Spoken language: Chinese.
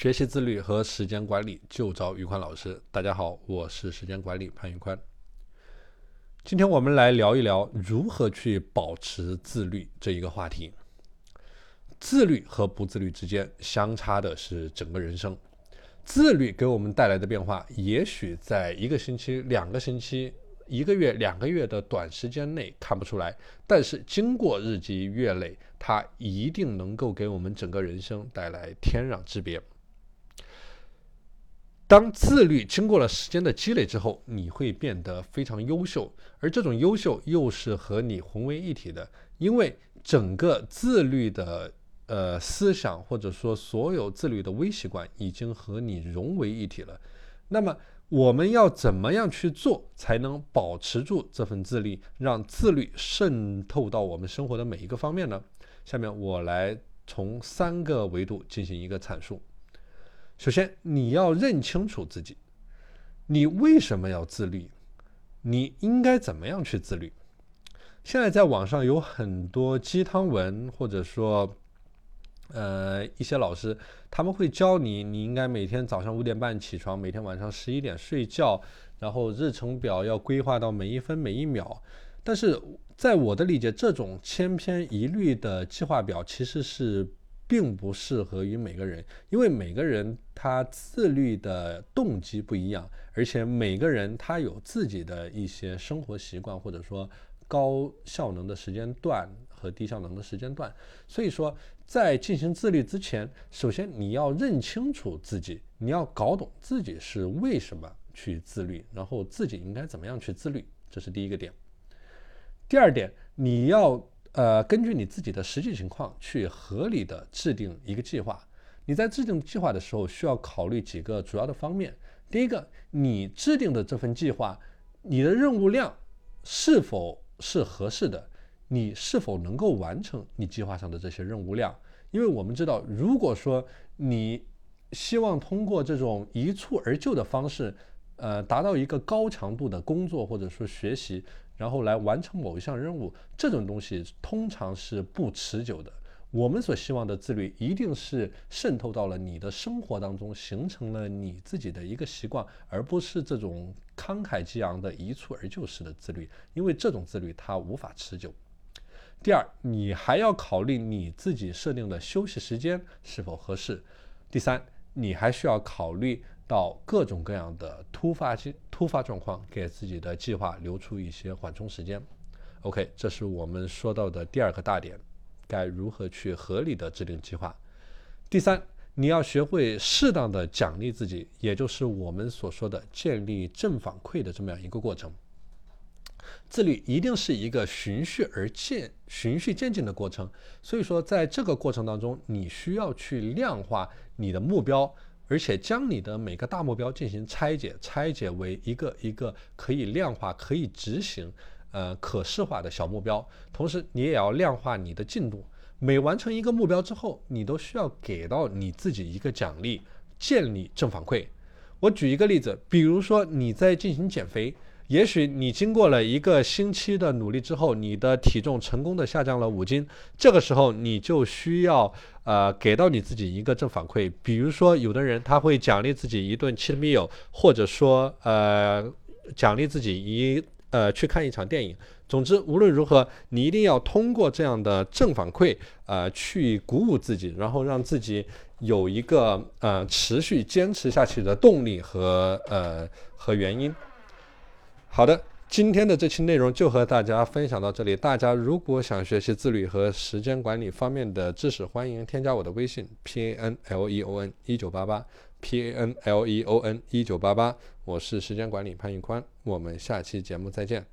学习自律和时间管理就找宇宽老师。大家好，我是时间管理潘宇宽。今天我们来聊一聊如何去保持自律这一个话题。自律和不自律之间相差的是整个人生。自律给我们带来的变化，也许在一个星期、两个星期、一个月、两个月的短时间内看不出来，但是经过日积月累，它一定能够给我们整个人生带来天壤之别。当自律经过了时间的积累之后，你会变得非常优秀，而这种优秀又是和你混为一体的，因为整个自律的呃思想或者说所有自律的微习惯已经和你融为一体了。那么我们要怎么样去做才能保持住这份自律，让自律渗透到我们生活的每一个方面呢？下面我来从三个维度进行一个阐述。首先，你要认清楚自己，你为什么要自律？你应该怎么样去自律？现在在网上有很多鸡汤文，或者说，呃，一些老师他们会教你，你应该每天早上五点半起床，每天晚上十一点睡觉，然后日程表要规划到每一分每一秒。但是在我的理解，这种千篇一律的计划表其实是。并不适合于每个人，因为每个人他自律的动机不一样，而且每个人他有自己的一些生活习惯，或者说高效能的时间段和低效能的时间段。所以说，在进行自律之前，首先你要认清楚自己，你要搞懂自己是为什么去自律，然后自己应该怎么样去自律，这是第一个点。第二点，你要。呃，根据你自己的实际情况去合理的制定一个计划。你在制定计划的时候，需要考虑几个主要的方面。第一个，你制定的这份计划，你的任务量是否是合适的？你是否能够完成你计划上的这些任务量？因为我们知道，如果说你希望通过这种一蹴而就的方式，呃，达到一个高强度的工作或者说学习。然后来完成某一项任务，这种东西通常是不持久的。我们所希望的自律，一定是渗透到了你的生活当中，形成了你自己的一个习惯，而不是这种慷慨激昂的一蹴而就式的自律，因为这种自律它无法持久。第二，你还要考虑你自己设定的休息时间是否合适。第三，你还需要考虑。到各种各样的突发性突发状况，给自己的计划留出一些缓冲时间。OK，这是我们说到的第二个大点，该如何去合理的制定计划。第三，你要学会适当的奖励自己，也就是我们所说的建立正反馈的这么样一个过程。自律一定是一个循序而渐、循序渐进的过程，所以说在这个过程当中，你需要去量化你的目标。而且将你的每个大目标进行拆解，拆解为一个一个可以量化、可以执行、呃可视化的小目标。同时，你也要量化你的进度。每完成一个目标之后，你都需要给到你自己一个奖励，建立正反馈。我举一个例子，比如说你在进行减肥。也许你经过了一个星期的努力之后，你的体重成功的下降了五斤，这个时候你就需要呃给到你自己一个正反馈，比如说有的人他会奖励自己一顿 cheat meal，或者说呃奖励自己一呃去看一场电影。总之无论如何，你一定要通过这样的正反馈呃去鼓舞自己，然后让自己有一个呃持续坚持下去的动力和呃和原因。好的，今天的这期内容就和大家分享到这里。大家如果想学习自律和时间管理方面的知识，欢迎添加我的微信 p a n l e o n 一九八八 p a n l e o n 一九八八，我是时间管理潘玉宽，我们下期节目再见。